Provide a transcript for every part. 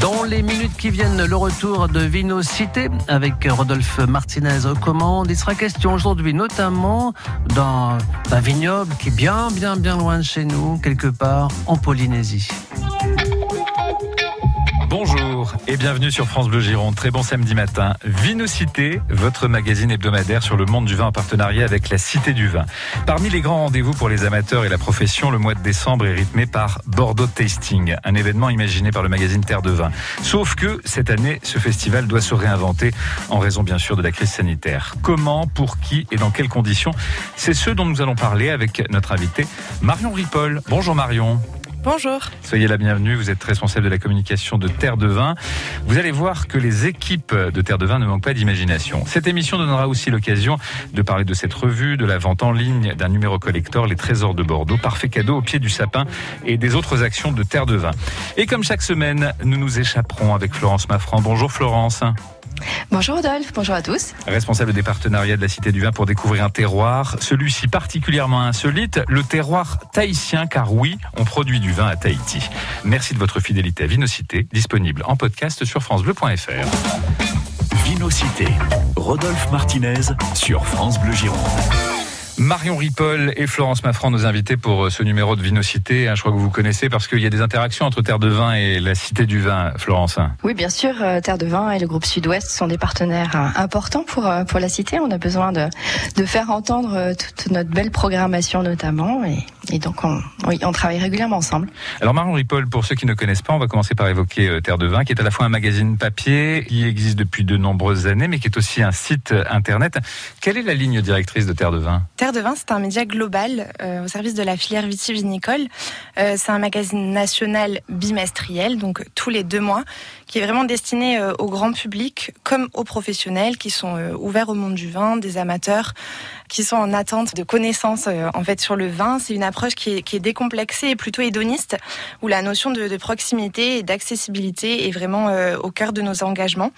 Dans les minutes qui viennent, le retour de Vino Cité avec Rodolphe Martinez aux commandes. Il sera question aujourd'hui notamment d'un vignoble qui est bien, bien, bien loin de chez nous, quelque part en Polynésie. Et bienvenue sur France Bleu Gironde. Très bon samedi matin. Vinocité, votre magazine hebdomadaire sur le monde du vin en partenariat avec la Cité du Vin. Parmi les grands rendez-vous pour les amateurs et la profession, le mois de décembre est rythmé par Bordeaux Tasting, un événement imaginé par le magazine Terre de Vin. Sauf que cette année, ce festival doit se réinventer en raison bien sûr de la crise sanitaire. Comment, pour qui et dans quelles conditions? C'est ce dont nous allons parler avec notre invité Marion Ripoll. Bonjour Marion. Bonjour. Soyez la bienvenue, vous êtes responsable de la communication de Terre de Vin. Vous allez voir que les équipes de Terre de Vin ne manquent pas d'imagination. Cette émission donnera aussi l'occasion de parler de cette revue, de la vente en ligne d'un numéro collector, Les Trésors de Bordeaux, parfait cadeau au pied du sapin et des autres actions de Terre de Vin. Et comme chaque semaine, nous nous échapperons avec Florence Maffran. Bonjour Florence. Bonjour Rodolphe, bonjour à tous. Responsable des partenariats de la Cité du Vin pour découvrir un terroir, celui-ci particulièrement insolite, le terroir tahitien, car oui, on produit du vin à Tahiti. Merci de votre fidélité à Vinocité, disponible en podcast sur francebleu.fr. Vinocité, Rodolphe Martinez sur France Bleu Gironde. Marion Ripoll et Florence Maffran, nos invités pour euh, ce numéro de Vinocité. Hein, je crois que vous connaissez parce qu'il y a des interactions entre Terre de Vin et la Cité du Vin, Florence. Oui, bien sûr. euh, Terre de Vin et le groupe Sud-Ouest sont des partenaires euh, importants pour, pour la Cité. On a besoin de, de faire entendre toute notre belle programmation notamment. Et, et donc, on, oui, on travaille régulièrement ensemble. Alors Marion Ripoll, pour ceux qui ne connaissent pas, on va commencer par évoquer Terre de Vin, qui est à la fois un magazine papier, qui existe depuis de nombreuses années, mais qui est aussi un site internet. Quelle est la ligne directrice de Terre de Vin? Terre de Vin, c'est un média global euh, au service de la filière vitivinicole. Euh, c'est un magazine national bimestriel, donc tous les deux mois, qui est vraiment destiné euh, au grand public comme aux professionnels qui sont euh, ouverts au monde du vin, des amateurs qui sont en attente de connaissances euh, en fait sur le vin. C'est une approche qui est, décomplexée et plutôt hédoniste, où la notion de, proximité et d'accessibilité est vraiment au cœur de nos engagements.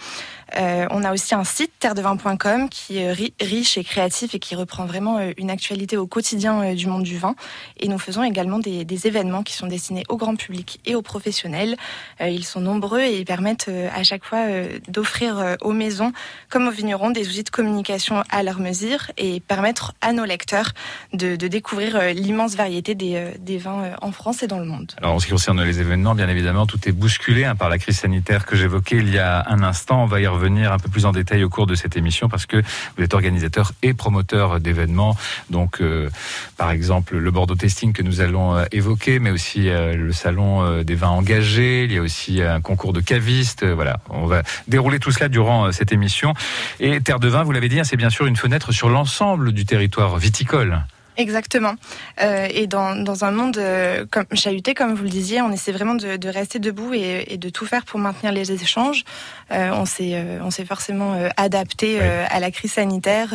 On a aussi un site terredevin.com qui est ri- riche et créatif et qui reprend vraiment une actualité au quotidien du monde du vin. Et nous faisons également des, des événements qui sont destinés au grand public et aux professionnels. Ils sont nombreux et ils permettent euh, à chaque fois euh, d'offrir euh, aux maisons comme aux vignerons des outils de communication à leur mesure et permettre à nos lecteurs de, de découvrir l'immense variété des, des vins en France et dans le monde. Alors en ce qui concerne les événements, bien évidemment, tout est bousculé hein, par la crise sanitaire que j'évoquais il y a un instant. On va y revenir un peu plus en détail au cours de cette émission parce que vous êtes organisateur et promoteur d'événements. Donc, euh, par exemple, le Bordeaux Testing que nous allons évoquer, mais aussi euh, le salon des vins engagés. Il y a aussi un concours de cavistes. Euh, Voilà, on va dérouler tout cela durant euh, cette émission. Et Terre de Vin, vous l'avez dit, hein, c'est bien sûr une fenêtre sur l'ensemble du territoire viticole. Exactement. Euh, et dans, dans un monde euh, comme chahuté, comme vous le disiez, on essaie vraiment de, de rester debout et, et, de tout faire pour maintenir les échanges. Euh, on s'est on s'est forcément adapté à la crise sanitaire.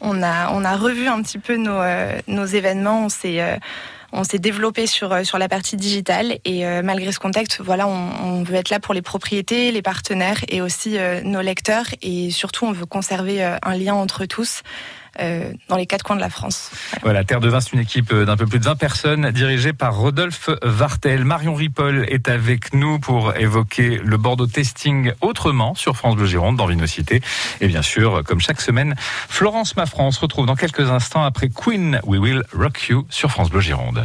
On a on a revu un petit peu nos nos événements. On s'est on s'est développé sur euh, sur la partie digitale et euh, malgré ce contexte, voilà, on, veut être là pour les propriétés, les partenaires et aussi euh, nos lecteurs et surtout on veut conserver un lien entre tous. Euh, dans les quatre coins de la France. Voilà, Terre de Vin, c'est une équipe d'un peu plus de 20 personnes dirigée par Rodolphe Vartel. Marion Ripoll est avec nous pour évoquer le Bordeaux Testing autrement sur France Bleu Gironde dans Vinocité. Et bien sûr, comme chaque semaine, Florence Maffran se retrouve dans quelques instants après Queen We Will Rock You sur France Bleu Gironde.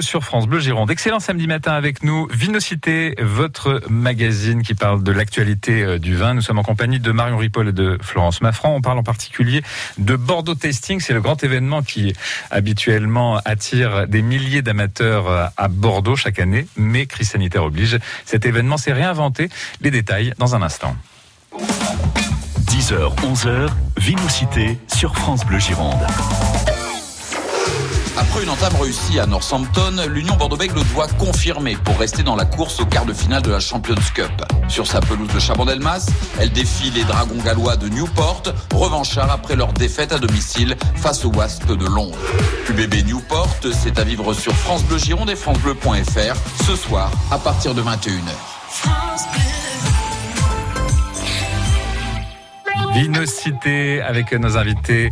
Sur France Bleu Gironde. Excellent samedi matin avec nous. Vinocité, votre magazine qui parle de l'actualité euh, du vin. Nous sommes en compagnie de Marion Ripoll et de Florence Maffran. On parle en particulier de Bordeaux Tasting. C'est le grand événement qui habituellement attire des milliers d'amateurs euh, à Bordeaux chaque année. Mais crise sanitaire oblige. Cet événement s'est réinventé. Les détails dans un instant. 10h, 11h, Vinocité sur France Bleu Gironde. Après une entame réussie à Northampton, l'Union Bordeaux-Bègles doit confirmer pour rester dans la course au quart de finale de la Champions Cup. Sur sa pelouse de Chabandelmas, elle défie les Dragons gallois de Newport, revanchards après leur défaite à domicile face aux Wasps de Londres. UBB Newport, c'est à vivre sur France Bleu Gironde et francebleu.fr ce soir à partir de 21h. Vinocité avec nos invités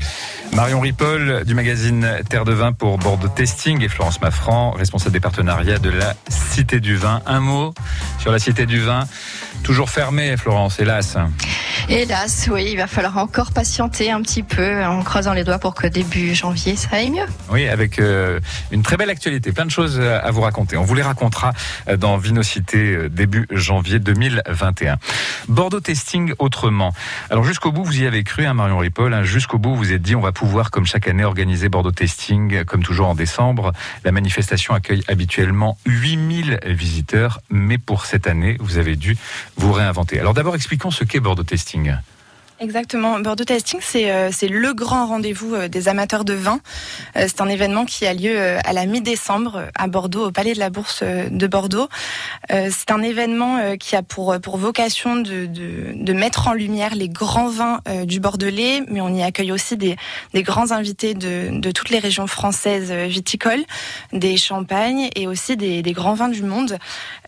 Marion Ripoll du magazine Terre de Vin pour Bordeaux Testing et Florence Maffran, responsable des partenariats de la Cité du Vin. Un mot sur la Cité du Vin, toujours fermée, Florence, hélas. Hélas, oui, il va falloir encore patienter un petit peu en croisant les doigts pour que début janvier ça aille mieux. Oui, avec euh, une très belle actualité, plein de choses euh, à vous raconter. On vous les racontera euh, dans Vinocité début janvier 2021. Bordeaux Testing autrement. Alors jusqu'au bout, vous y avez cru, hein, Marion Ripoll. hein, jusqu'au bout, vous vous êtes dit, on va pouvoir, comme chaque année, organiser Bordeaux Testing, comme toujours en décembre. La manifestation accueille habituellement 8000 visiteurs, mais pour cette année, vous avez dû vous réinventer. Alors d'abord, expliquons ce qu'est Bordeaux Testing. Exactement. Bordeaux Tasting, c'est euh, le grand rendez-vous euh, des amateurs de vin. Euh, c'est un événement qui a lieu à la mi-décembre à Bordeaux, au Palais de la Bourse de Bordeaux. C'est un événement qui a pour, vocation de, de, de mettre en lumière les grands vins du Bordelais, mais on y accueille aussi des, grands invités de, de toutes les régions françaises viticoles, des champagnes et aussi des grands vins du monde.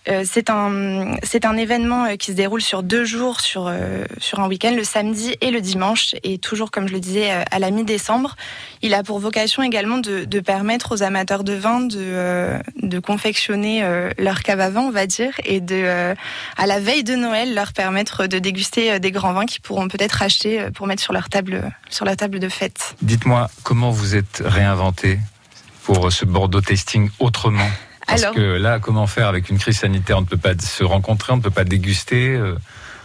Euh, c'est un c'est un événement euh, qui se déroule sur deux jours sur euh, sur un week-end, le samedi et le dimanche, et toujours comme je le disais à la mi-décembre. Il a pour vocation également de, permettre aux amateurs de vin de de confectionner leur cave à vin, on va dire, et de à la veille de Noël leur permettre de déguster des grands vins qu'ils pourront peut-être acheter pour mettre sur leur table sur la table de fête. Dites-moi, comment vous êtes réinventé pour ce Bordeaux Testing autrement? Parce Alors- que là, comment faire avec une crise sanitaire? On ne peut pas se rencontrer, on ne peut pas déguster. euh,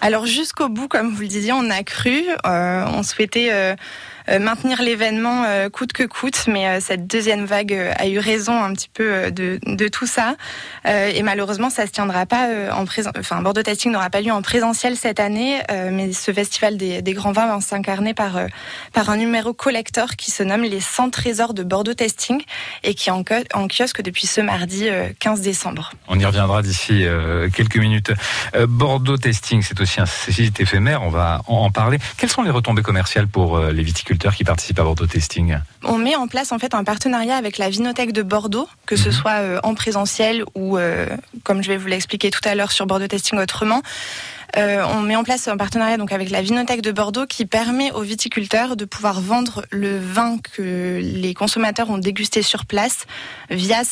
Alors jusqu'au bout, comme vous le disiez, on a cru. Euh, on souhaitait euh, maintenir l'événement euh, coûte que coûte, mais euh, cette deuxième vague euh, a eu raison un petit peu euh, de, tout ça. Euh, et malheureusement, ça se tiendra pas euh, en présent. Enfin, Bordeaux Tasting n'aura pas lieu en présentiel cette année, euh, mais ce festival des, grands vins va s'incarner par euh, un numéro collector qui se nomme les 100 trésors de Bordeaux Tasting et qui est en, kiosque depuis ce mardi euh, 15 décembre. On y reviendra d'ici euh, quelques minutes. Euh, Bordeaux Testing, c'est aussi un site éphémère, on va en, parler. Quelles sont les retombées commerciales pour euh, les viticulteurs? Qui participent à Bordeaux Testing On met en place en fait un partenariat avec la Vinothèque de Bordeaux, que ce soit euh, en présentiel ou, euh, comme je vais vous l'expliquer tout à l'heure sur Bordeaux Testing autrement. Euh, on met en place un partenariat donc avec la Vinothèque de Bordeaux qui permet aux viticulteurs de pouvoir vendre le vin que les consommateurs ont dégusté sur place via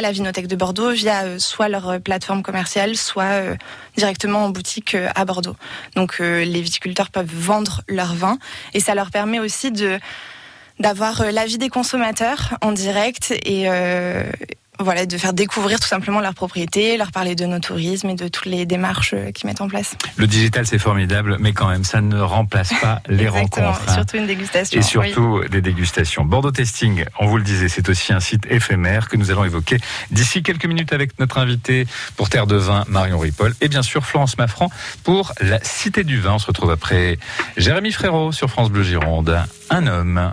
la Vinothèque de Bordeaux, via euh, soit leur plateforme commerciale, soit euh, directement en boutique à Bordeaux. Donc les viticulteurs peuvent vendre leur vin et ça leur permet aussi de d'avoir l'avis des consommateurs en direct et, voilà, de faire découvrir tout simplement leurs propriétés, leur parler de nos tourismes et de toutes les démarches euh, qu'ils mettent en place. Le digital, c'est formidable, mais quand même, ça ne remplace pas les rencontres. hein. surtout une dégustation. Et oui. surtout des dégustations. Bordeaux Testing, on vous le disait, c'est aussi un site éphémère que nous allons évoquer d'ici quelques minutes avec notre invité pour Terre de Vin, Marion Ripoll, et bien sûr Florence Maffran pour la Cité du Vin. On se retrouve après Jérémy Frérot sur France Bleu Gironde. Un homme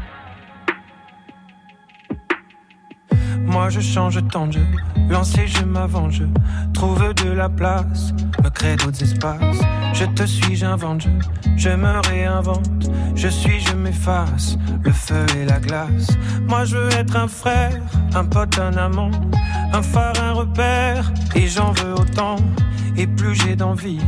Moi je change tant de jeu, lancer je m'avance, trouve de la place, me crée d'autres espaces. Je te suis, j'invente, je, je me réinvente, je suis, je m'efface, le feu et la glace. Moi je veux être un frère, un pote, un amant, un phare, un repère, et j'en veux autant. Et plus j'ai d'envie,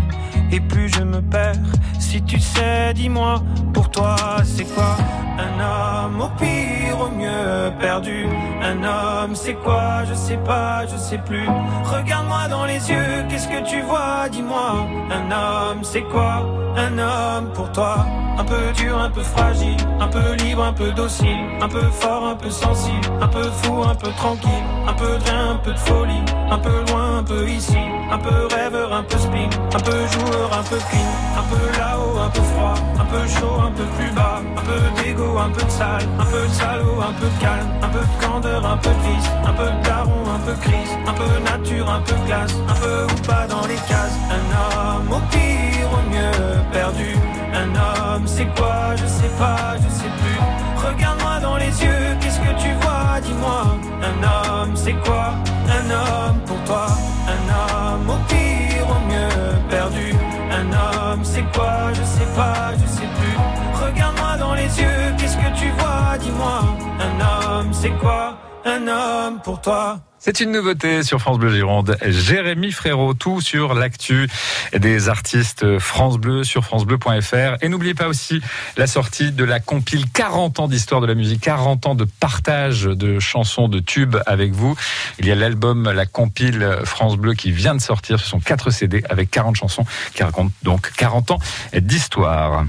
et plus je me perds. Si tu sais, dis-moi, pour toi c'est quoi Un homme au pire, au mieux perdu. Un homme c'est quoi Je sais pas, je sais plus. Regarde-moi dans les yeux, qu'est-ce que tu vois Dis-moi. Un homme c'est quoi Un homme pour toi. Un peu dur, un peu fragile, un peu libre, un peu docile, un peu fort, un peu sensible, un peu fou, un peu tranquille, un peu de rien, un peu de folie, un peu loin, un peu ici, un peu rêveur, un peu spin, un peu joueur, un peu clean, un peu là-haut, un peu froid, un peu chaud, un peu plus bas, un peu d'égo, un peu de sale, un peu de salaud, un peu de calme, un peu de candeur, un peu de vice, un peu de daron, un peu crise, un peu nature, un peu classe, un peu ou pas dans les cases, un homme au pire, au mieux perdu, un homme c'est quoi Je sais pas, je sais plus. Regarde-moi dans les yeux, qu'est-ce que tu vois Dis-moi, un homme c'est quoi Un homme pour toi, un homme au pire, c'est quoi Je sais pas, je sais plus. Regarde-moi dans les yeux, qu'est-ce que tu vois Dis-moi, un homme c'est quoi? Un homme pour toi. C'est une nouveauté sur France Bleu Gironde. Jérémy Frérot, tout sur l'actu des artistes France Bleu sur francebleu.fr. Et n'oubliez pas aussi la sortie de la compile 40 ans d'histoire de la musique, 40 ans de partage de chansons, de tubes avec vous. Il y a l'album, la compile France Bleu qui vient de sortir. Ce sont 4 CD avec 40 chansons qui racontent donc 40 ans d'histoire.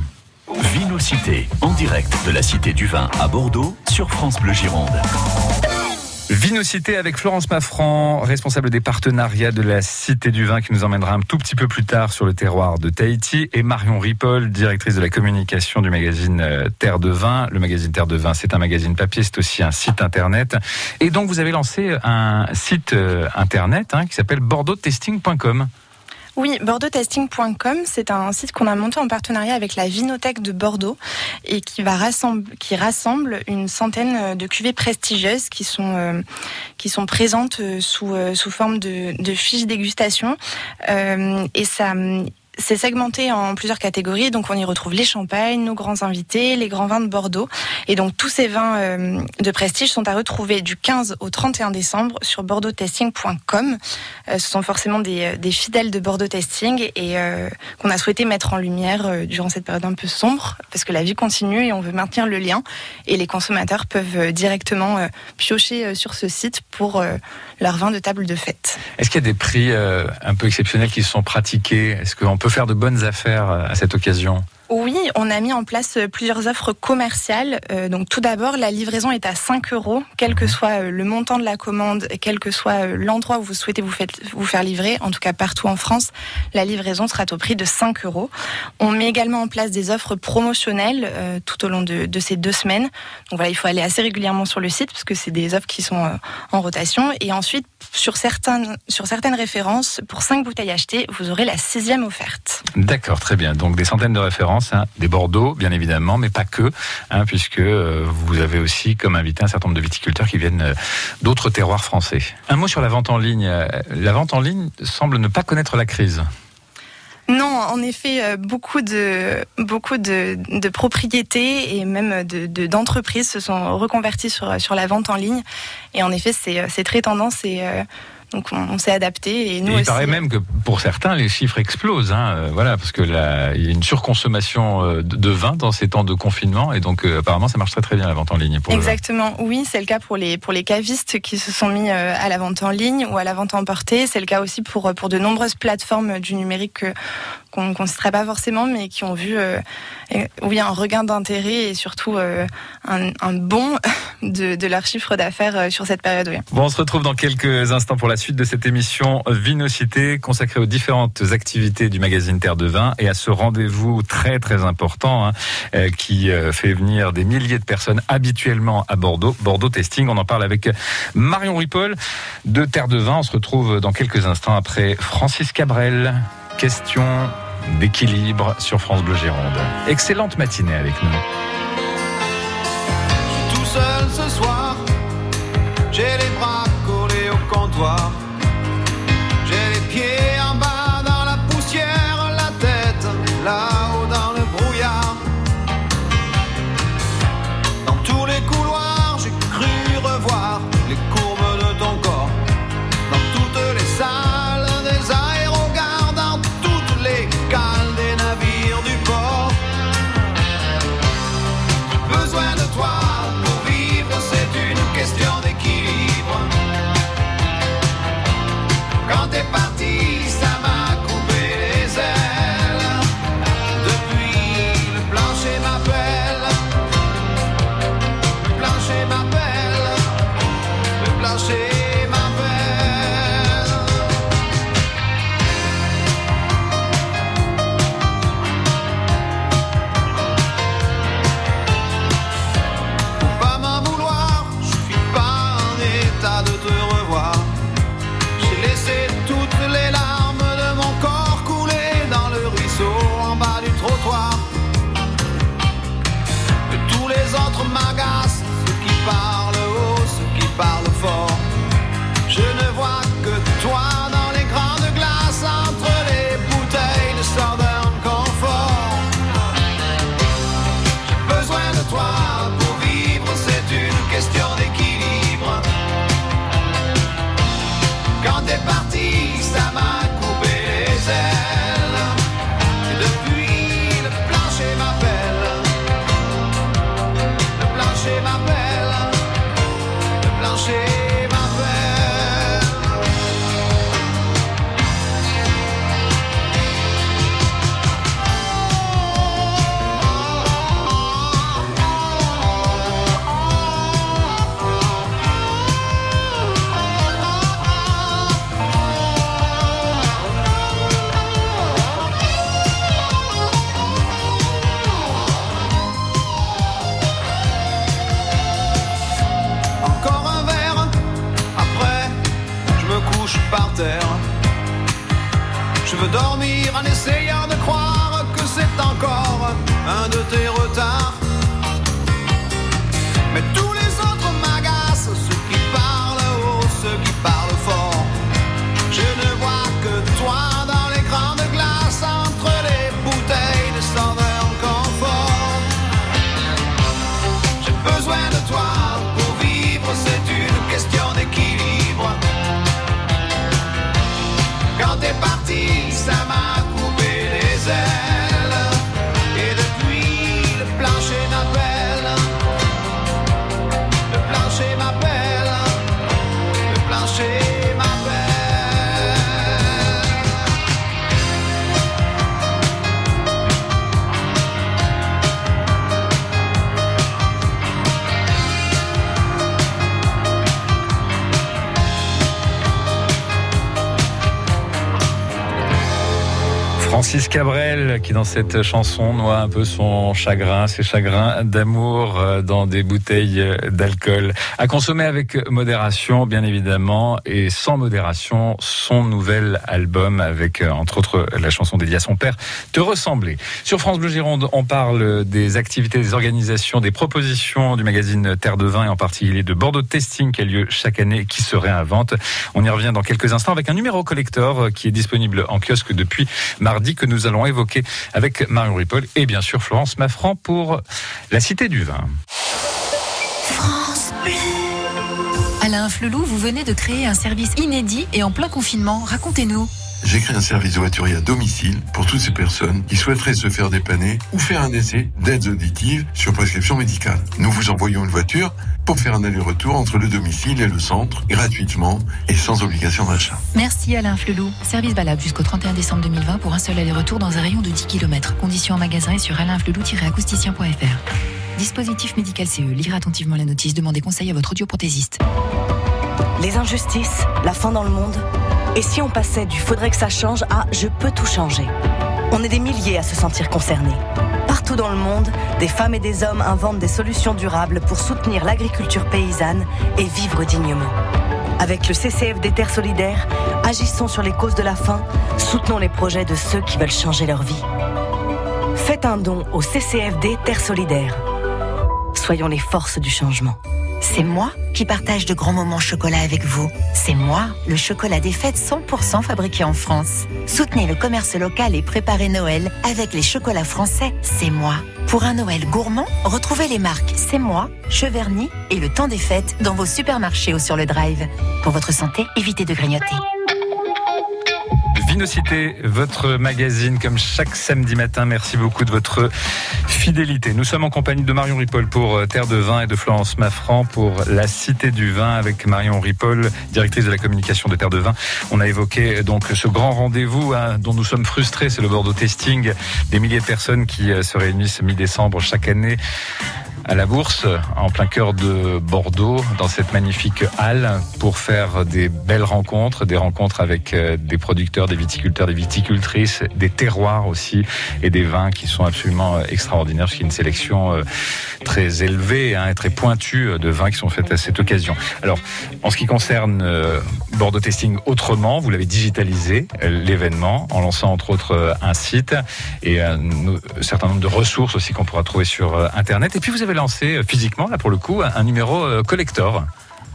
Vinocité, en direct de la Cité du Vin à Bordeaux sur France Bleu Gironde. Vinocité avec Florence Maffran, responsable des partenariats de la Cité du Vin, qui nous emmènera un tout petit peu plus tard sur le terroir de Tahiti, et Marion Ripoll, directrice de la communication du magazine euh, Terre de Vin. Le magazine Terre de Vin, c'est un magazine papier, c'est aussi un site internet. Et donc, vous avez lancé un site euh, internet hein, qui s'appelle bordeauxtesting.com. Oui, bordeauxtesting.com, c'est un site qu'on a monté en partenariat avec la Vinothèque de Bordeaux et qui va rassemble, qui rassemble une centaine de cuvées prestigieuses qui sont euh, qui sont présentes euh, sous euh, sous forme de, fiches dégustation. Euh, et ça c'est segmenté en plusieurs catégories, donc on y retrouve les champagnes, nos grands invités, les grands vins de Bordeaux. Et donc tous ces vins euh, de prestige sont à retrouver du 15 au 31 décembre sur bordeauxtesting.com. Euh, ce sont forcément des, euh, fidèles de Bordeaux Testing et euh, qu'on a souhaité mettre en lumière durant cette période un peu sombre, parce que la vie continue et on veut maintenir le lien. Et les consommateurs peuvent directement piocher sur ce site pour leur vin de table de fête. Est-ce qu'il y a des prix un peu exceptionnels qui sont pratiqués? Est-ce qu'on peut faire de bonnes affaires euh, à cette occasion Oui, on a mis en place euh, plusieurs offres commerciales. Euh, donc tout d'abord, la livraison est à 5 euros, quel que soit euh, le montant de la commande, quel que soit l'endroit où vous souhaitez vous, faire livrer, en tout cas partout en France, la livraison sera au prix de 5 euros. On met également en place des offres promotionnelles tout au long de, ces deux semaines. Donc voilà, il faut aller assez régulièrement sur le site parce que c'est des offres qui sont en rotation. Et ensuite, sur, certaines sur certaines références, pour 5 bouteilles achetées, vous aurez la sixième offerte. D'accord, très bien. Donc des centaines de références, des Bordeaux, bien évidemment, mais pas que, hein, puisque euh, vous avez aussi comme invité un certain nombre de viticulteurs qui viennent euh, d'autres terroirs français. Un mot sur la vente en ligne. La vente en ligne semble ne pas connaître la crise. Non, en effet, euh, beaucoup de beaucoup de, de propriétés et même de de- d'entreprises se sont reconverties sur sur la vente en ligne. Et en effet, c'est très tendance et donc on, on s'est adapté et nous Et il aussi. paraît même que pour certains, les chiffres explosent. Hein, euh, voilà, parce que là, il y a une surconsommation euh, de vin dans ces temps de confinement, et donc euh, apparemment, ça marche très très bien la vente en ligne. Pour. Exactement, oui, c'est le cas pour les pour les cavistes qui se sont mis euh, à la vente en ligne ou à la vente emportée. C'est le cas aussi pour pour de nombreuses plateformes du numérique que- qu'on ne citerait pas forcément, mais qui ont vu euh, un regain d'intérêt et surtout euh, un, un bond de, leur chiffre d'affaires euh, sur cette période. Bon, on se retrouve dans quelques instants pour la suite de cette émission Vinocité consacrée aux différentes activités du magazine Terre de Vin et à ce rendez-vous très très important hein, euh, qui fait venir des milliers de personnes habituellement à Bordeaux. Bordeaux Testing, on en parle avec Marion Ripoll de Terre de Vin. On se retrouve dans quelques instants après Francis Cabrel. Question d'équilibre sur France Bleu Gironde. Excellente matinée avec nous. tout seul ce soir. J'ai les bras collés au comptoir. Francis Cabrel qui dans cette chanson noie un peu son chagrin, ses chagrins d'amour euh, dans des bouteilles euh, d'alcool. À consommer avec modération bien évidemment et sans modération son nouvel album avec euh, entre autres la chanson dédiée à son père Te ressembler. Sur France Bleu Gironde on parle des activités, des organisations, des propositions du magazine Terre de Vin et en particulier de Bordeaux Testing qui a lieu chaque année et qui se réinvente. On y revient dans quelques instants avec un numéro collector qui est disponible en kiosque depuis mardi que nous allons évoquer avec Marion Ripoll et bien sûr Florence Maffran pour la Cité du Vin. France. Alain Flelou, vous venez de créer un service inédit et en plein confinement. Racontez-nous. J'ai créé un service de voiturier à domicile pour toutes ces personnes qui souhaiteraient se faire dépanner ou faire un essai d'aides auditives sur prescription médicale. Nous vous envoyons une voiture pour faire un aller-retour entre le domicile et le centre gratuitement et sans obligation d'achat. Merci Alain Flelou. Service valable jusqu'au 31 décembre 2020 pour un seul aller-retour dans un rayon de 10 km. Conditions en magasin et sur alainflelou-acousticien.fr. Dispositif médical CE. Lire attentivement la notice. Demandez conseil à votre audioprothésiste. Les injustices, la faim dans le monde. Et si on passait du faudrait que ça change à je peux tout changer On est des milliers à se sentir concernés. Partout dans le monde, des femmes et des hommes inventent des solutions durables pour soutenir l'agriculture paysanne et vivre dignement. Avec le CCF des Terres Solidaires, agissons sur les causes de la faim, soutenons les projets de ceux qui veulent changer leur vie. Faites un don au CCFD Terres Solidaires. Soyons les forces du changement. C'est moi qui partage de grands moments chocolat avec vous. C'est moi, le chocolat des fêtes 100% fabriqué en France. Soutenez le commerce local et préparez Noël avec les chocolats français. C'est moi. Pour un Noël gourmand, retrouvez les marques C'est moi, Cheverny et le temps des fêtes dans vos supermarchés ou sur le drive. Pour votre santé, évitez de grignoter. Vinocité, votre magazine, comme chaque samedi matin. Merci beaucoup de votre fidélité. Nous sommes en compagnie de Marion Ripoll pour euh, Terre de Vin et de Florence Maffran pour La Cité du Vin avec Marion Ripoll, directrice de la communication de Terre de Vin. On a évoqué donc ce grand rendez-vous hein, dont nous sommes frustrés, c'est le Bordeaux Testing. Des milliers de personnes qui euh, se réunissent mi-décembre chaque année à la Bourse, en plein cœur de Bordeaux, dans cette magnifique halle, pour faire des belles rencontres, des rencontres avec euh, des producteurs, des viticulteurs, des viticultrices, des terroirs aussi, et des vins qui sont absolument euh, extraordinaires, parce qu'il y a une sélection euh, très élevée hein, et très pointue de vins qui sont faits à cette occasion. Alors, en ce qui concerne Bordeaux Testing autrement, vous l'avez digitalisé, l'événement, en lançant entre autres un site et un certain nombre de ressources aussi qu'on pourra trouver sur Internet. Et puis vous avez lancé physiquement, là pour le coup, un numéro collector.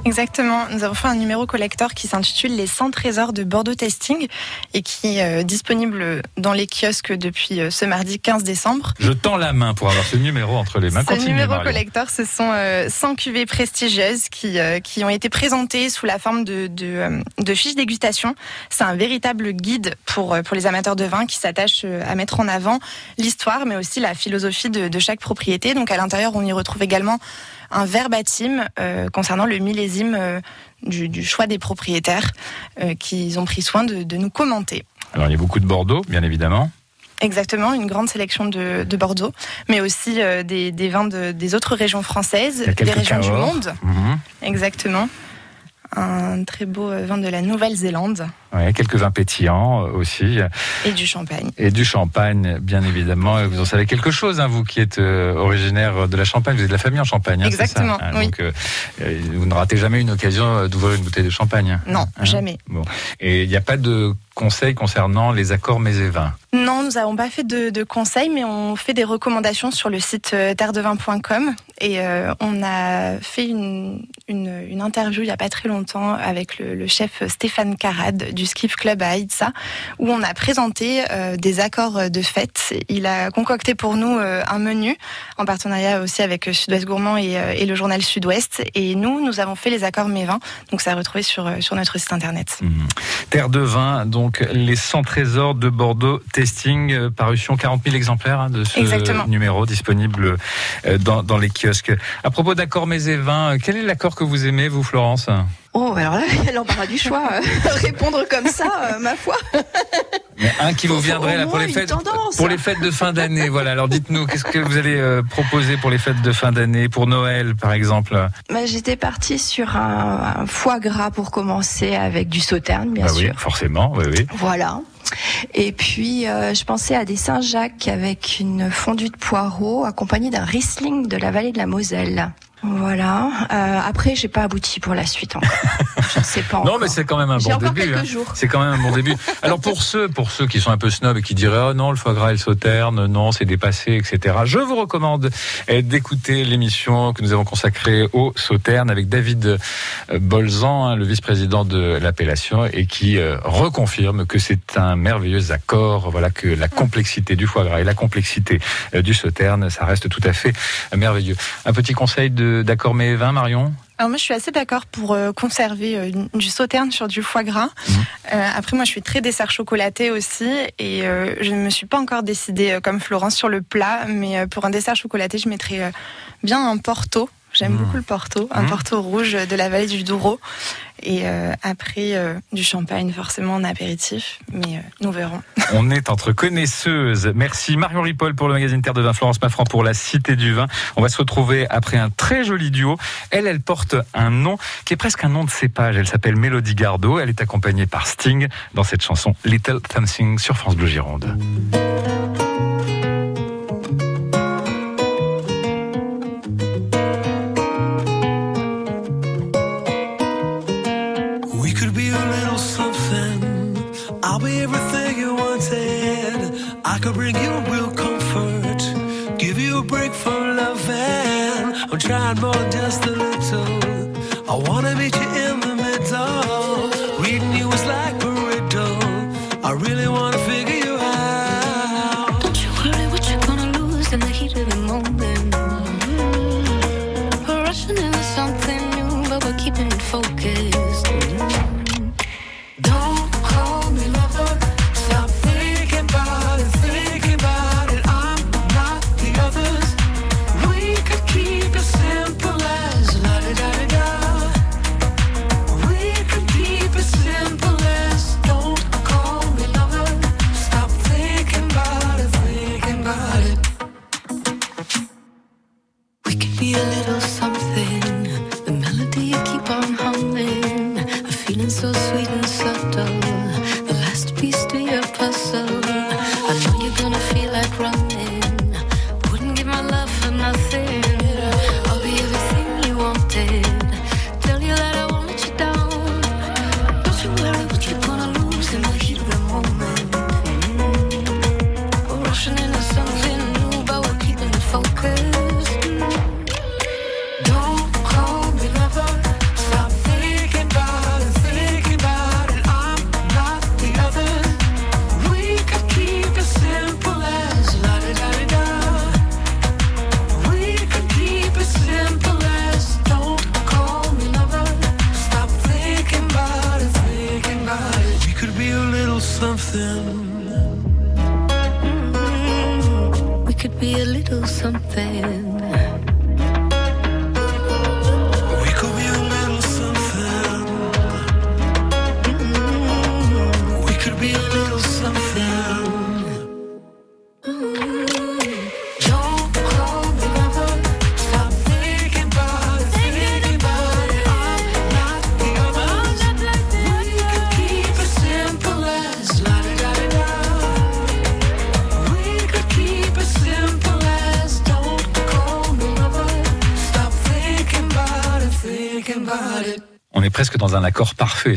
Exactement. Nous avons fait un numéro collector qui s'intitule Les 100 trésors de Bordeaux Testing et qui est disponible dans les kiosques depuis ce mardi 15 décembre. Je tends la main pour avoir ce numéro entre les mains. Ce numéro collector, ce sont 100 cuvées prestigieuses qui, qui ont été présentées sous la forme de, de, de fiches dégustation. C'est un véritable guide pour, pour les amateurs de vin qui s'attache à mettre en avant l'histoire, mais aussi la philosophie de, de chaque propriété. Donc à l'intérieur, on y retrouve également un verbatim euh, concernant le millésime euh, du, du, choix des propriétaires euh, qu'ils ont pris soin de, de, nous commenter. Alors il y a beaucoup de Bordeaux, bien évidemment. Exactement, une grande sélection de, de Bordeaux, mais aussi euh, des, des, vins de, des autres régions françaises, des régions du monde. Mmh. Exactement. Un très beau vin de la Nouvelle-Zélande. Ouais, quelques vins pétillants aussi. Et du champagne. Et du champagne, bien évidemment. Vous en savez quelque chose, hein, vous qui êtes euh, originaire de la Champagne, vous êtes de la famille en Champagne. Hein, Exactement. Ça, hein, oui. Donc, euh, vous ne ratez jamais une occasion d'ouvrir une bouteille de champagne. Non, jamais. Bon. Et il n'y a pas de conseils concernant les accords mets et vins Non, nous n'avons pas fait de, de, conseils, mais on fait des recommandations sur le site euh, terredevin.com. Et euh, on a fait une, une, une, interview il n'y a pas très longtemps avec le, le chef Stéphane Carade du Skiff Club à Haïtsa, où on a présenté euh, des accords de fête. Il a concocté pour nous euh, un menu, en partenariat aussi avec Sud-Ouest Gourmand et, euh, et, le journal Sud-Ouest. Et nous, nous avons fait les accords mes vins. Donc ça a retrouvé sur, sur notre site internet. Mmh. Terre de vin, donc les 100 trésors de Bordeaux Testing, euh, parution 40 000 exemplaires hein, de ce Exactement. numéro disponible euh, dans, dans, les kiosques. À propos d'accords mes et vins, quel est l'accord que vous aimez, vous, Florence? Oh, alors là, il y a l'embarras du choix. Répondre comme ça, euh, ma foi. Un qui vous viendrait là pour les fêtes, pour les fêtes de fin d'année. Voilà. Alors dites-nous, qu'est-ce que vous allez euh, proposer pour les fêtes de fin d'année, pour Noël par exemple? Bah, J'étais partie sur un, un, foie gras pour commencer avec du sauterne, bien bah sûr. Oui, forcément, oui, oui. Voilà. Et puis, euh, je pensais à des Saint-Jacques avec une fondue de poireaux accompagnée d'un Riesling de la vallée de la Moselle. Voilà. Euh, après, j'ai pas abouti pour la suite encore. je ne sais pas. Non, encore. mais c'est quand même un bon début. hein. C'est quand même un bon début. Alors pour ceux, pour ceux qui sont un peu snobs et qui diraient oh non le foie gras et le sauterne, non c'est dépassé, etc. Je vous recommande d'écouter l'émission que nous avons consacrée au sauterne avec David euh, Bolzan, hein, le vice-président de l'appellation, et qui euh, reconfirme que c'est un merveilleux accord. Voilà que la complexité du foie gras et la complexité euh, du sauterne, ça reste tout à fait merveilleux. Un petit conseil de d'accord mais vin, Marion. Alors moi, je suis assez d'accord pour euh, conserver euh, du sauterne sur du foie gras. Mhm. Euh, après, moi, je suis très dessert chocolaté aussi, et euh, je ne me suis pas encore décidée comme Florence sur le plat, mais pour un dessert chocolaté, je mettrais bien un Porto. J'aime Mhm. beaucoup le Porto, un Mhm. Porto rouge de la vallée du Douro, et euh, après euh, du champagne forcément en apéritif, mais euh, nous verrons. On est entre connaisseuses. Merci Marion Ripoll pour le magazine Terre de Vin, Florence Maffran pour la Cité du Vin. On va se retrouver après un très joli duo. Elle, elle porte un nom qui est presque un nom de cépage. Elle s'appelle Mélodie Gardot. Elle est accompagnée par Sting dans cette chanson Little Something sur France Bleu Gironde.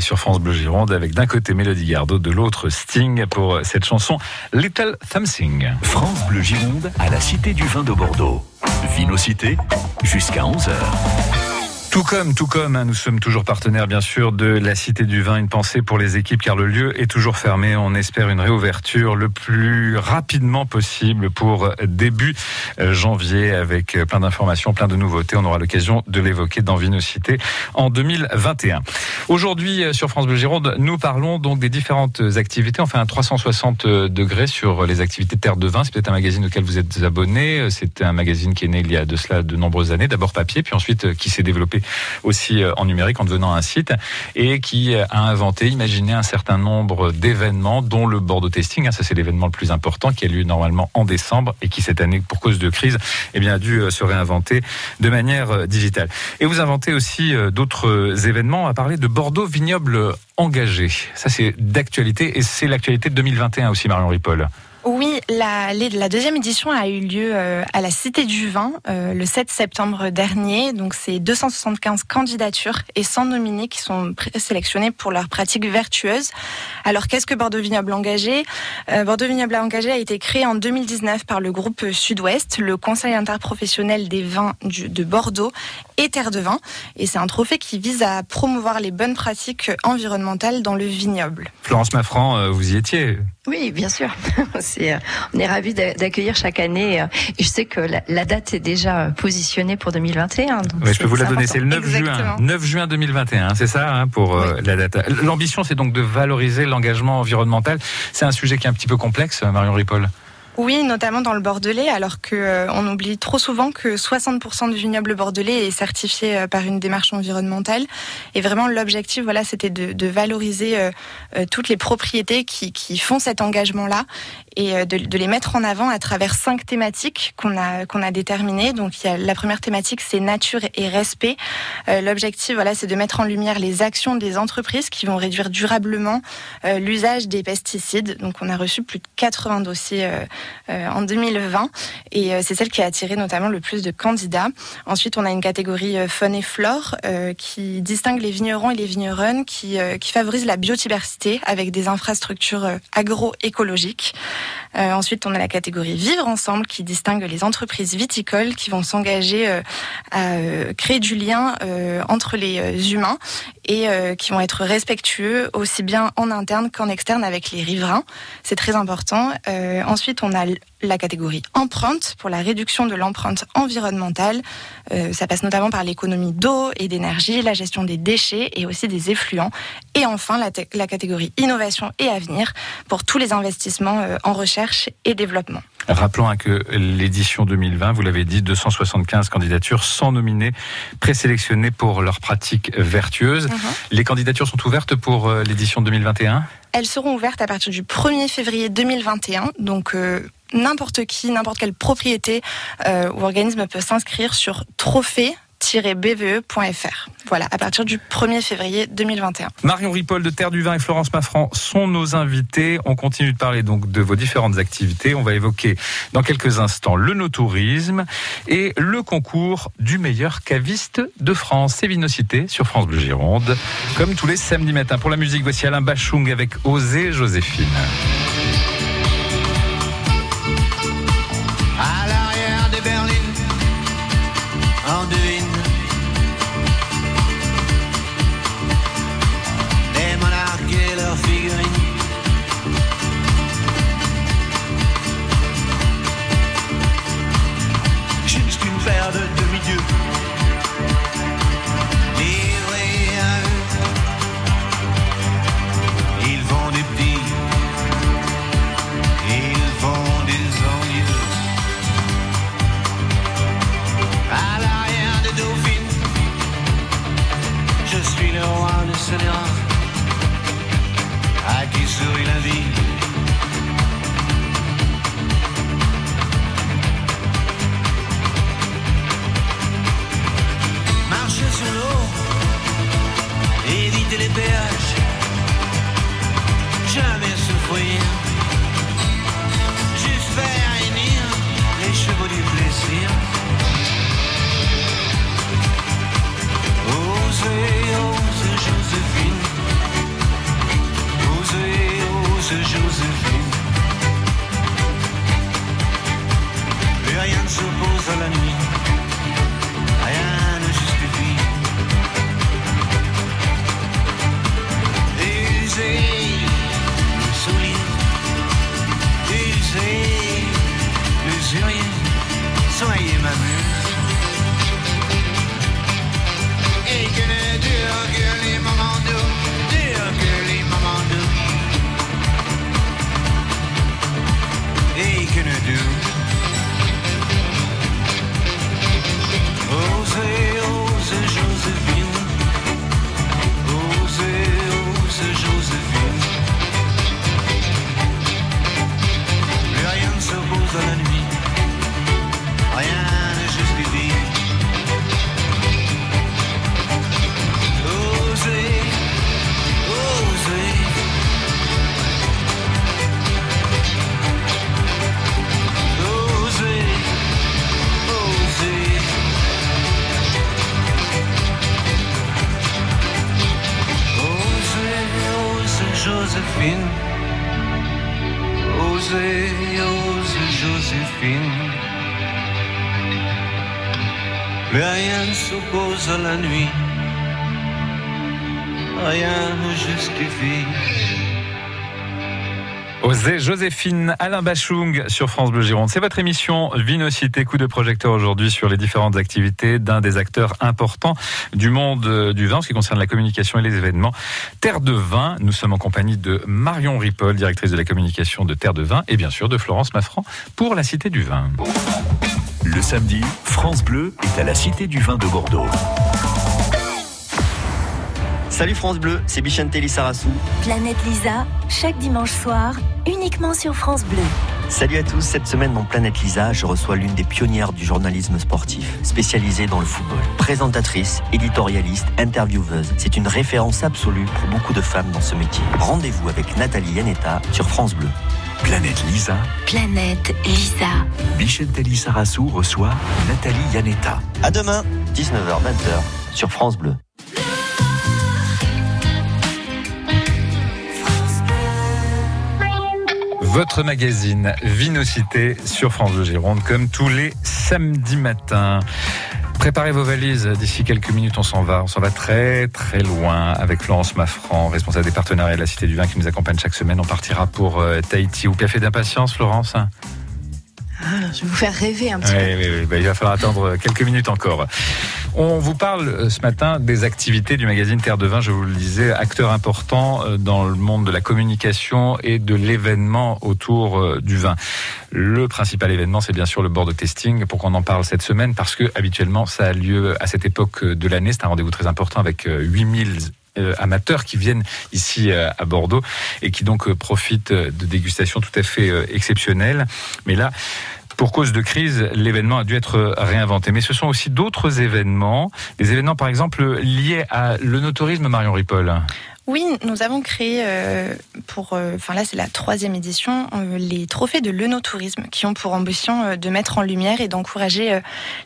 Sur France Bleu Gironde avec d'un côté Mélodie Gardot, de l'autre Sting pour cette chanson Little Something. France Bleu Gironde à la Cité du Vin de Bordeaux. Vinocité jusqu'à 11h. Tout comme, tout comme, hein, nous sommes toujours partenaires bien sûr de la Cité du Vin. Une pensée pour les équipes car le lieu est toujours fermé. On espère une réouverture le plus rapidement possible pour début euh, janvier avec euh, plein d'informations, plein de nouveautés. On aura l'occasion de l'évoquer dans Vinocité en 2021. Aujourd'hui euh, sur France Bleu Gironde, nous parlons donc des différentes activités. On fait un 360 degrés sur les activités Terre de Vin. C'est peut-être un magazine auquel vous êtes abonné. C'est un magazine qui est né il y a de cela de nombreuses années. D'abord papier, puis ensuite qui s'est développé aussi euh, en numérique en devenant un site et qui a inventé, imaginé un certain nombre d'événements, dont le Bordeaux Testing. hein, ça, c'est l'événement le plus important qui a lieu normalement en décembre et qui cette année, pour cause de crise, eh bien, a dû euh, se réinventer de manière euh, digitale. Et vous inventez aussi euh, d'autres euh, événements. On va parler de Bordeaux Vignoble engagé. Ça, c'est d'actualité et c'est l'actualité de 2021 aussi, Marion Ripoll. Oui, la, deuxième édition a eu lieu euh, à la Cité du Vin euh, le 7 septembre dernier. Donc, c'est 275 candidatures et 100 nominés qui sont sélectionnés pour leurs pratiques vertueuses. Alors, qu'est-ce que Bordeaux Vignoble Engagé? Euh, Bordeaux Vignoble Engagé a été créé en 2019 par le groupe Sud-Ouest, le Conseil interprofessionnel des vins de Bordeaux et Terre de Vin. Et c'est un trophée qui vise à promouvoir les bonnes pratiques environnementales dans le vignoble. Florence Maffran, vous y étiez. Oui, bien sûr. Euh, on est ravis d'a- d'accueillir chaque année. euh, Et je sais que la, la date est déjà positionnée pour 2021. donc Oui, je peux vous la donner, c'est le 9 juin. Exactement. 9 juin 2021, hein, c'est ça hein, pour euh, la date. L'ambition, c'est donc de valoriser l'engagement environnemental. C'est un sujet qui est un petit peu complexe, Marion Ripoll. Oui, notamment dans le Bordelais, alors que euh, oublie trop souvent que 60% du vignoble bordelais est certifié euh, par une démarche environnementale. Et vraiment, l'objectif, voilà, c'était de, de valoriser euh, euh, toutes les propriétés qui, qui font cet engagement-là et euh, de, de les mettre en avant à travers cinq thématiques qu'on a qu'on a déterminées. Donc, il y a la première thématique, c'est nature et respect. L'objectif, voilà, c'est de mettre en lumière les actions des entreprises qui vont réduire durablement l'usage des pesticides. Donc, on a reçu plus de 80 dossiers en 2020 et euh, c'est celle qui a attiré notamment le plus de candidats. Ensuite, on a une catégorie euh, faune et flore euh, qui distingue les vignerons et les vigneronnes, qui, euh, qui favorise la biodiversité avec des infrastructures euh, agroécologiques. Euh, ensuite, on a la catégorie vivre ensemble qui distingue les entreprises viticoles qui vont s'engager euh, à euh, créer du lien euh, entre les euh, humains et euh, qui vont être respectueux aussi bien en interne qu'en externe avec les riverains. C'est très important. Euh, ensuite, on a l- la catégorie empreinte pour la réduction de l'empreinte environnementale. Euh, ça passe notamment par l'économie d'eau et d'énergie, la gestion des déchets et aussi des effluents. Et enfin, la, catégorie innovation et avenir pour tous les investissements euh, en recherche et développement. Rappelons hein, que l'édition 2020, vous l'avez dit, 275 candidatures, 100 nominés présélectionnés pour leurs pratiques vertueuses. Les candidatures sont ouvertes pour euh, l'édition 2021 Elles seront ouvertes à partir du 1er février 2021. Donc, euh, n'importe qui, n'importe quelle propriété euh, ou organisme peut s'inscrire sur trophée-bve.fr. Voilà, à partir du 1er février 2021. Marion Ripoll de Terre du Vin et Florence Maffran sont nos invités. On continue de parler donc de vos différentes activités. On va évoquer dans quelques instants le no-tourisme et le concours du meilleur caviste de France. C'est Vinocité sur France Bleu Gironde. Comme tous les samedis matins. Pour la musique, voici Alain Bachung avec Osée Joséphine. Rien ne s'oppose à la nuit. Rien ne justifie. Usez le soulier. Usez l'usurier. Soyez ma muse. Et que ne durent que les moments doux, durent que les moments doux. Et que ne durent. Osez, Joséphine. Osez, Joséphine. Mais rien ne s'oppose à la nuit. Rien ne justifie. Osez Joséphine Alain Bachung sur France Bleu Gironde. C'est votre émission Vinocité, coup de projecteur aujourd'hui sur les différentes activités d'un des acteurs importants du monde euh, du vin, en ce qui concerne la communication et les événements. Terre de Vin, nous sommes en compagnie de Marion Ripoll, directrice de la communication de Terre de Vin, et bien sûr de Florence Maffran pour la Cité du Vin. Le samedi, France Bleu est à la Cité du Vin de Bordeaux. Salut France Bleu, c'est Bichente Lissarassou. Planète Lisa, chaque dimanche soir, uniquement sur France Bleu. Salut à tous, cette semaine dans Planète Lisa, je reçois l'une des pionnières du journalisme sportif, spécialisée dans le football. Présentatrice, éditorialiste, intervieweuse, c'est une référence absolue pour beaucoup de femmes dans ce métier. Rendez-vous avec Nathalie Yanetta sur France Bleu. Planète Lisa, Planète Lisa. Bichente Lissarassou reçoit Nathalie Yanetta. À demain, 19h-20h sur France Bleu. Votre magazine Vinocité sur France Bleu Gironde, comme tous les samedis matins. Préparez vos valises, d'ici quelques minutes on s'en va. On s'en va très très loin avec Florence Maffran, responsable des partenariats de la Cité du Vin qui nous accompagne chaque semaine. On partira pour euh, Tahiti ou Café d'impatience, Florence je vais vous faire rêver un petit peu. oui, oui. Bah, il va falloir attendre quelques minutes encore. On vous parle euh, ce matin des activités du magazine Terre de Vin, je vous le disais, acteur important euh, dans le monde de la communication et de l'événement autour euh, du vin. Le principal événement, c'est bien sûr le board testing. Pourquoi on en parle cette semaine Parce que habituellement, ça a lieu à cette époque de l'année. C'est un rendez-vous très important avec euh, 8000 euh, amateurs qui viennent ici euh, à Bordeaux et qui donc euh, profitent euh, de dégustations tout à fait euh, exceptionnelles. Mais là, pour cause de crise, l'événement a dû être réinventé. Mais ce sont aussi d'autres événements, des événements par exemple liés à l'onotourisme Marion Ripoll. Oui, nous avons créé euh, pour, euh, enfin là c'est la troisième édition, euh, les trophées de l'œnotourisme qui ont pour ambition de mettre en lumière et d'encourager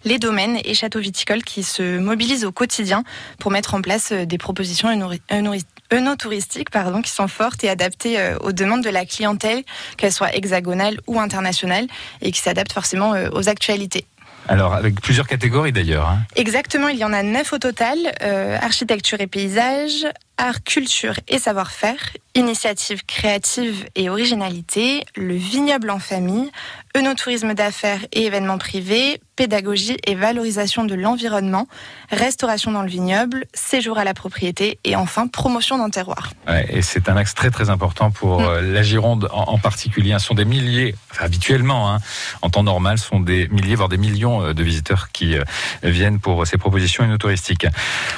les domaines et châteaux viticoles qui se mobilisent au quotidien pour mettre en place des propositions œnotouristiques pardon, qui sont fortes et adaptées aux demandes de la clientèle, qu'elles soient hexagonales ou internationales, et qui s'adaptent forcément aux actualités. Alors avec plusieurs catégories d'ailleurs. hein. Exactement, il y en a neuf au total. Euh, architecture et paysage, art, culture et savoir-faire, initiative créative et originalité, le vignoble en famille, œnotourisme d'affaires et événements privés, pédagogie et valorisation de l'environnement, restauration dans le vignoble, séjour à la propriété et enfin promotion d'un terroir. Ouais, et c'est un axe très très important pour euh, la Gironde en, en particulier. Ce sont des milliers, enfin, habituellement, hein, en temps normal, ce sont des milliers, voire des millions euh, de visiteurs qui euh, viennent pour ces propositions touristiques.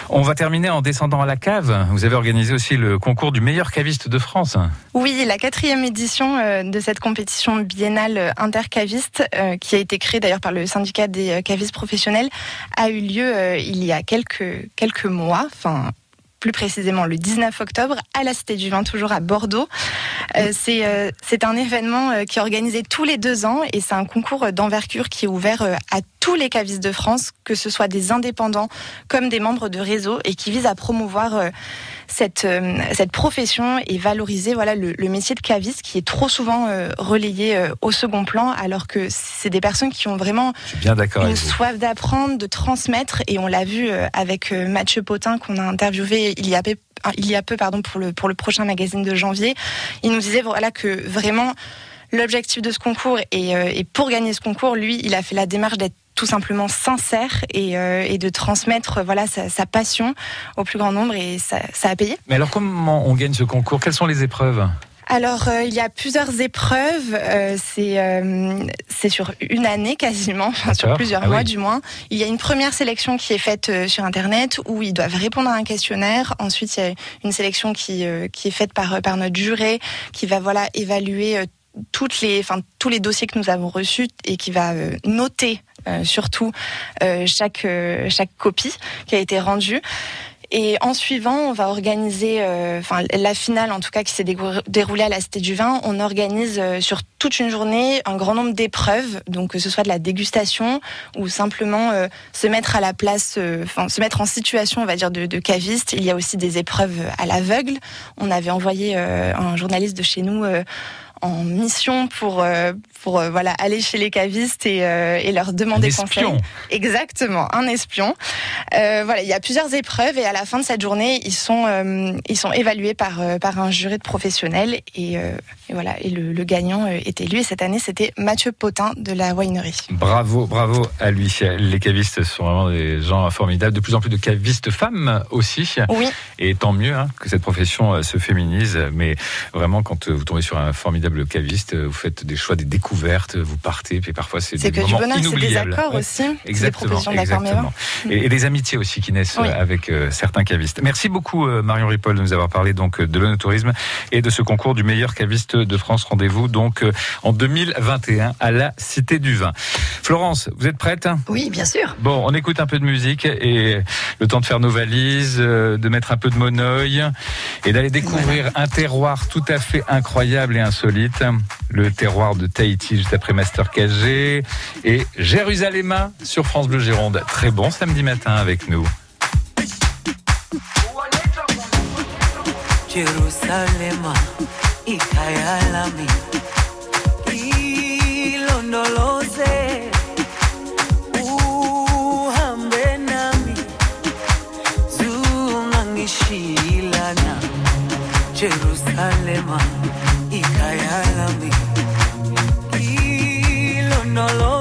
On va terminer en descendant à la cave. Vous avez organisé aussi le concours du meilleur caviste de France. Oui, la quatrième édition euh, de cette compétition biennale intercaviste, euh, qui a été créée d'ailleurs par le syndicat des euh, cavistes professionnels, a eu lieu il y a quelques, mois, enfin plus précisément le 19 octobre, à la Cité du Vin, toujours à Bordeaux. C'est un événement qui est organisé tous les deux ans et c'est un concours d'envergure qui est ouvert à tous les cavistes de France, que ce soit des indépendants comme des membres de réseau et qui vise à promouvoir cette, euh, cette profession et valoriser voilà, le, le métier de caviste qui est trop souvent euh, relayé euh, au second plan alors que c'est des personnes qui ont vraiment bien une soif d'apprendre, de transmettre et on l'a vu avec Mathieu Potin qu'on a interviewé il y a peu, il y a peu pardon, pour, le, pour le prochain magazine de janvier. Il nous disait voilà, que vraiment l'objectif de ce concours et, euh, et pour gagner ce concours, lui, il a fait la démarche d'être tout simplement sincère et, euh, et de transmettre voilà sa, sa passion au plus grand nombre et ça, ça a payé. Mais alors comment on gagne ce concours? Quelles sont les épreuves? Alors, euh, il y a plusieurs épreuves. euh, c'est euh, c'est sur une année quasiment, enfin, sur plusieurs Ah mois oui. du moins. Il y a une première sélection qui est faite sur Internet où ils doivent répondre à un questionnaire. Ensuite, il y a une sélection qui, qui est faite par, par notre juré qui va voilà évaluer toutes les, enfin, tous les dossiers que nous avons reçus et qui va noter surtout euh, chaque, euh, chaque copie qui a été rendue. Et en suivant, on va organiser, euh, enfin la finale en tout cas qui s'est déroulée à la Cité du Vin, on organise euh, sur toute une journée un grand nombre d'épreuves, donc que ce soit de la dégustation ou simplement euh, se mettre à la place, euh, enfin se mettre en situation, on va dire, de, caviste. Il y a aussi des épreuves à l'aveugle. On avait envoyé euh, un journaliste de chez nous. En mission pour euh, pour euh, voilà aller chez les cavistes et, euh, et leur demander Un conseil. espion. Exactement, un espion. Voilà, il y a plusieurs épreuves et à la fin de cette journée, ils sont ils sont évalués par par un jury de professionnels et, et voilà et le, le gagnant est élu et cette année c'était Mathieu Potin de la winery. Bravo, bravo à lui. Les cavistes sont vraiment des gens formidables. De plus en plus de cavistes femmes aussi. Oui. Et tant mieux hein, que cette profession se féminise. Mais vraiment, quand vous tombez sur un formidable caviste, euh, vous faites des choix, des découvertes, vous partez, puis parfois c'est des que moments bonheur, c'est des inoubliables. accords aussi, c'est des Exactement, exactement. Et, et des amitiés aussi qui naissent Oui. euh, avec euh, certains cavistes. Merci beaucoup euh, Marion Ripoll de nous avoir parlé donc euh, de l'onotourisme et de ce concours du meilleur caviste de France. Rendez-vous donc euh, en 2021 à la Cité du Vin. Florence, vous êtes prête? Oui, bien sûr. Bon, on écoute un peu de musique et le temps de faire nos valises, euh, de mettre un peu de monoeil et d'aller découvrir un terroir tout à fait incroyable et insolite. Le terroir de Tahiti juste après Master KG et Jérusalem sur France Bleu Gironde. Très bon samedi matin avec nous. Ilondoloze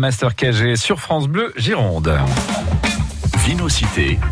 Master KG sur France Bleu Gironde.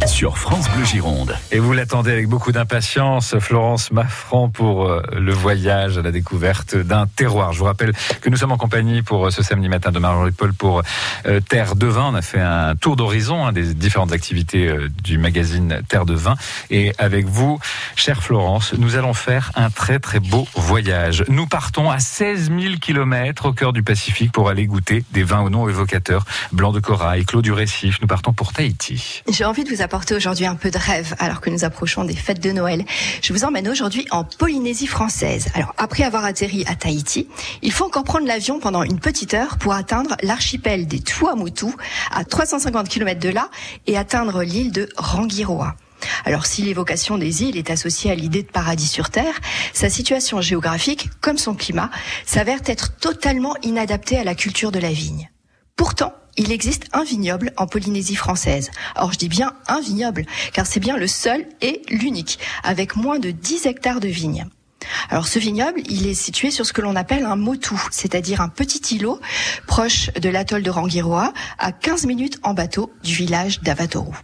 Sur France Bleu Gironde. Et vous l'attendez avec beaucoup d'impatience, Florence Maffran, pour euh, le voyage à la découverte d'un terroir. Je vous rappelle que nous sommes en compagnie pour euh, ce samedi matin de Marie-Paul pour euh, Terre de Vin. On a fait un tour d'horizon hein, des différentes activités du magazine Terre de Vin. Et avec vous, chère Florence, nous allons faire un très très beau voyage. Nous partons à 16 000 kilomètres au cœur du Pacifique pour aller goûter des vins au nom évocateurs. Blanc de corail, clos du récif. Nous partons pour Tahiti. J'ai envie de vous apporter aujourd'hui un peu de rêve alors que nous approchons des fêtes de Noël. Je vous emmène aujourd'hui en Polynésie française. Alors après avoir atterri à Tahiti, il faut encore prendre l'avion pendant une petite heure pour atteindre l'archipel des Tuamotu à 350 km de là et atteindre l'île de Rangiroa. Alors si l'évocation des îles est associée à l'idée de paradis sur Terre, sa situation géographique, comme son climat, s'avère être totalement inadaptée à la culture de la vigne. Pourtant, il existe un vignoble en Polynésie française. Or, je dis bien un vignoble, car c'est bien le seul et l'unique, avec moins de 10 hectares de vignes. Alors ce vignoble, il est situé sur ce que l'on appelle un motu, c'est-à-dire un petit îlot proche de l'atoll de Rangiroa, à 15 minutes en bateau du village d'Avatoru.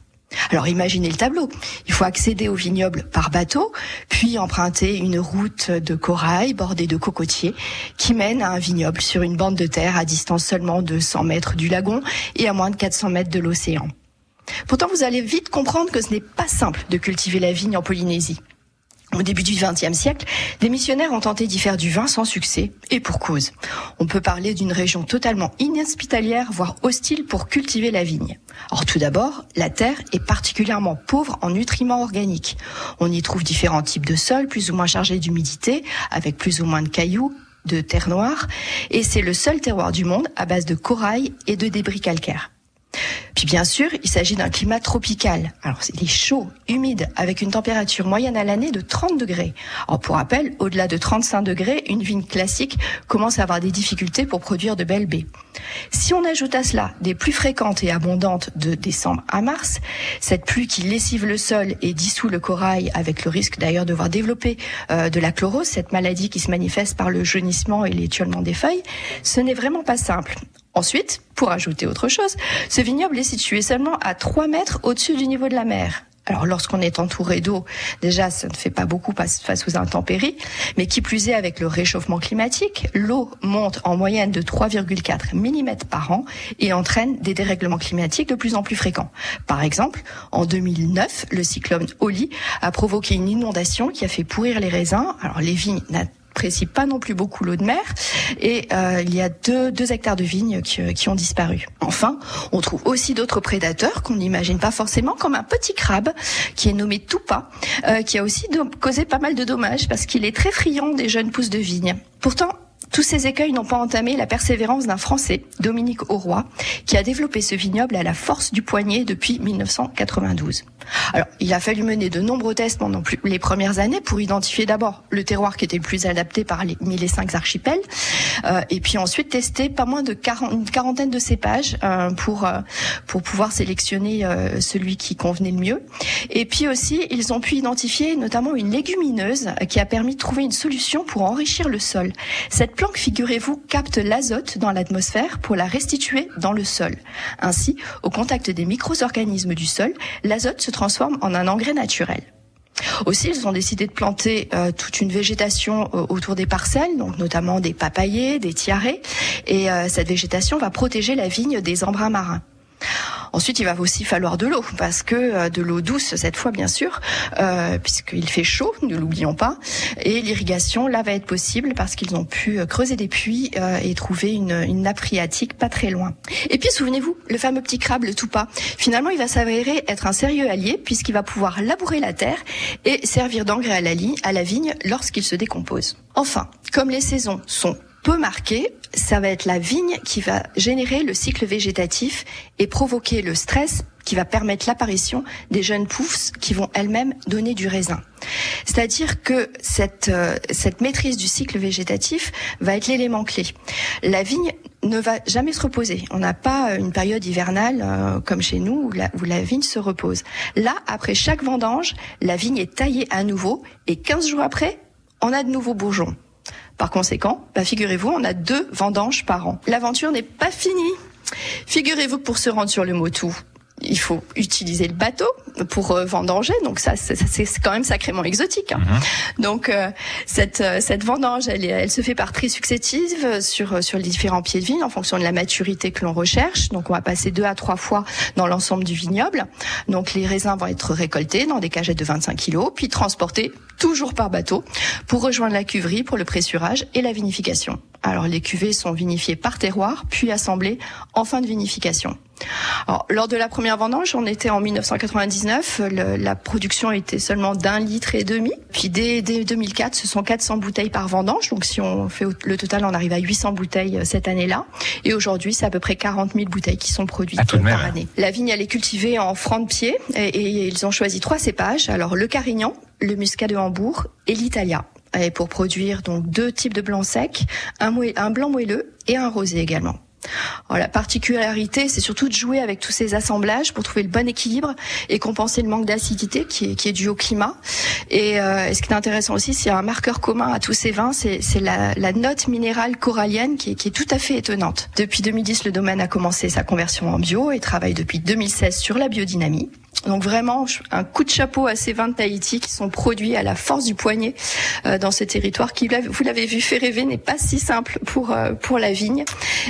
Alors imaginez le tableau. Il faut accéder au vignoble par bateau, puis emprunter une route de corail bordée de cocotiers qui mène à un vignoble sur une bande de terre à distance seulement de 100 mètres du lagon et à moins de 400 mètres de l'océan. Pourtant, vous allez vite comprendre que ce n'est pas simple de cultiver la vigne en Polynésie. Au début du XXe siècle, des missionnaires ont tenté d'y faire du vin sans succès, et pour cause. On peut parler d'une région totalement inhospitalière, voire hostile pour cultiver la vigne. Or, tout d'abord, la terre est particulièrement pauvre en nutriments organiques. On y trouve différents types de sols, plus ou moins chargés d'humidité, avec plus ou moins de cailloux, de terre noire, et c'est le seul terroir du monde à base de corail et de débris calcaires. Puis bien sûr, il s'agit d'un climat tropical. Alors il est chaud, humide, avec une température moyenne à l'année de 30 degrés. Alors pour rappel, au-delà de 35 degrés, une vigne classique commence à avoir des difficultés pour produire de belles baies. Si on ajoute à cela des pluies fréquentes et abondantes de décembre à mars, cette pluie qui lessive le sol et dissout le corail, avec le risque d'ailleurs de voir développer euh, de la chlorose, cette maladie qui se manifeste par le jaunissement et l'étiolement des feuilles, ce n'est vraiment pas simple. Ensuite, pour ajouter autre chose, ce vignoble est situé seulement à 3 mètres au-dessus du niveau de la mer. Alors lorsqu'on est entouré d'eau, déjà ça ne fait pas beaucoup face aux intempéries, mais qui plus est avec le réchauffement climatique, l'eau monte en moyenne de 3,4 mm par an et entraîne des dérèglements climatiques de plus en plus fréquents. Par exemple, en 2009, le cyclone Oli a provoqué une inondation qui a fait pourrir les raisins. Alors les vignes n'apprécient pas non plus beaucoup l'eau de mer et euh, il y a deux, hectares de vignes qui, euh, qui ont disparu. Enfin, on trouve aussi d'autres prédateurs qu'on n'imagine pas forcément, comme un petit crabe qui est nommé Tupa, euh, qui a aussi causé pas mal de dommages parce qu'il est très friand des jeunes pousses de vigne. Pourtant, tous ces écueils n'ont pas entamé la persévérance d'un Français, Dominique Auroy, qui a développé ce vignoble à la force du poignet depuis 1992. Alors, il a fallu mener de nombreux tests pendant les premières années pour identifier d'abord le terroir qui était le plus adapté parmi les cinq archipels, euh, et puis ensuite tester pas moins de 40, une quarantaine de cépages euh, pour euh, pour pouvoir sélectionner euh, celui qui convenait le mieux. Et puis aussi, ils ont pu identifier notamment une légumineuse qui a permis de trouver une solution pour enrichir le sol. Cette figurez-vous, capte l'azote dans l'atmosphère pour la restituer dans le sol. Ainsi, au contact des micro-organismes du sol, l'azote se transforme en un engrais naturel. Aussi, ils ont décidé de planter euh, toute une végétation euh, autour des parcelles, donc notamment des papayers, des tiarets, et euh, cette végétation va protéger la vigne des embruns marins. Ensuite, il va aussi falloir de l'eau, parce que euh, de l'eau douce cette fois, bien sûr, euh, puisqu'il fait chaud, ne l'oublions pas. Et l'irrigation, là, va être possible parce qu'ils ont pu euh, creuser des puits euh, et trouver une, une nappe phréatique pas très loin. Et puis, souvenez-vous, le fameux petit crabe, le toupa, finalement, il va s'avérer être un sérieux allié, puisqu'il va pouvoir labourer la terre et servir d'engrais à la, à la vigne lorsqu'il se décompose. Enfin, comme les saisons sont peu marquées, ça va être la vigne qui va générer le cycle végétatif et provoquer le stress qui va permettre l'apparition des jeunes pousses qui vont elles-mêmes donner du raisin. C'est-à-dire que cette, euh, cette maîtrise du cycle végétatif va être l'élément clé. La vigne ne va jamais se reposer. On n'a pas euh, une période hivernale euh, comme chez nous où la, où la vigne se repose. Là, après chaque vendange, la vigne est taillée à nouveau et 15 jours après, on a de nouveaux bourgeons. Par conséquent, bah, figurez-vous, on a deux vendanges par an. L'aventure n'est pas finie. Figurez-vous que pour se rendre sur le Motu, il faut utiliser le bateau pour euh, vendanger, donc ça c'est quand même sacrément exotique. hein. Donc euh, cette euh, cette vendange, elle, elle se fait par tri successive euh, sur sur les différents pieds de vigne en fonction de la maturité que l'on recherche. Donc on va passer deux à trois fois dans l'ensemble du vignoble. Donc les raisins vont être récoltés dans des cagettes de 25 kilos, puis transportés toujours par bateau pour rejoindre la cuverie pour le pressurage et la vinification. Alors les cuvées sont vinifiées par terroir, puis assemblées en fin de vinification. Alors, lors de la première vendange, on était en 1999, le- la production était seulement d'un litre et demi. Puis dès, dès 2004, ce sont 400 bouteilles par vendange. Donc si on fait le total, on arrive à 800 bouteilles euh, cette année-là. Et aujourd'hui, c'est à peu près 40 000 bouteilles qui sont produites Ah, même, par année. La vigne, elle est cultivée en franc de pied et, et ils ont choisi trois cépages. Alors le Carignan, le Muscat de Hambourg et l'Italia. Et pour produire donc deux types de blancs secs, un, un blanc moelleux et un rosé également. Alors, la particularité, c'est surtout de jouer avec tous ces assemblages pour trouver le bon équilibre et compenser le manque d'acidité qui est, qui est dû au climat. Et, euh, et ce qui est intéressant aussi, c'est un marqueur commun à tous ces vins, c'est c'est la, la note minérale corallienne qui est, qui est tout à fait étonnante. Depuis 2010, le domaine a commencé sa conversion en bio et travaille depuis 2016 sur la biodynamie. Donc vraiment, un coup de chapeau à ces vins de Tahiti qui sont produits à la force du poignet euh, dans ce territoire qui, vous l'avez- vu, fait rêver, n'est pas si simple pour euh, pour la vigne.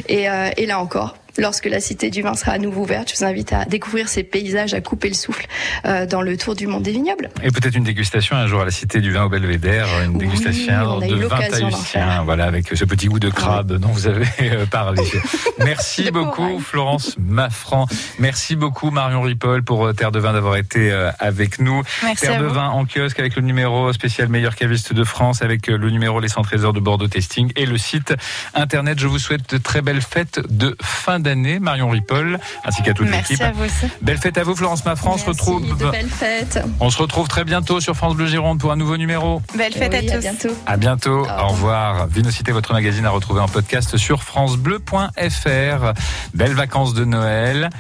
Et, euh, et là encore, lorsque la Cité du Vin sera à nouveau ouverte, je vous invite à découvrir ces paysages, à couper le souffle euh, dans le tour du monde des vignobles. Et peut-être une dégustation un jour à la Cité du Vin au Belvédère, une dégustation de vin tahitien, voilà, avec ce petit goût de crabe dont vous avez euh, parlé. Merci beaucoup Florence Maffran. Merci beaucoup Marion Ripoll pour euh, Terre de Vin d'avoir été avec nous. Merci Terre à de vous. Vin en kiosque avec le numéro spécial meilleur caviste de France, avec le numéro Les 100 trésors de Bordeaux Testing et le site internet. Je vous souhaite de très belles fêtes de fin d'année, Marion Ripoll, ainsi qu'à toute Merci l'équipe. à vous aussi. Belle fête à vous Florence Maffran. On se retrouve. De belles fêtes. On se retrouve très bientôt sur France Bleu Gironde pour un nouveau numéro. Belle fête Oui, à à tous. bientôt. À bientôt. Au revoir. Vinocité, votre magazine à retrouver en podcast sur francebleu.fr. Belles vacances de Noël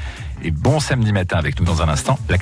et bon samedi matin avec nous dans un instant. La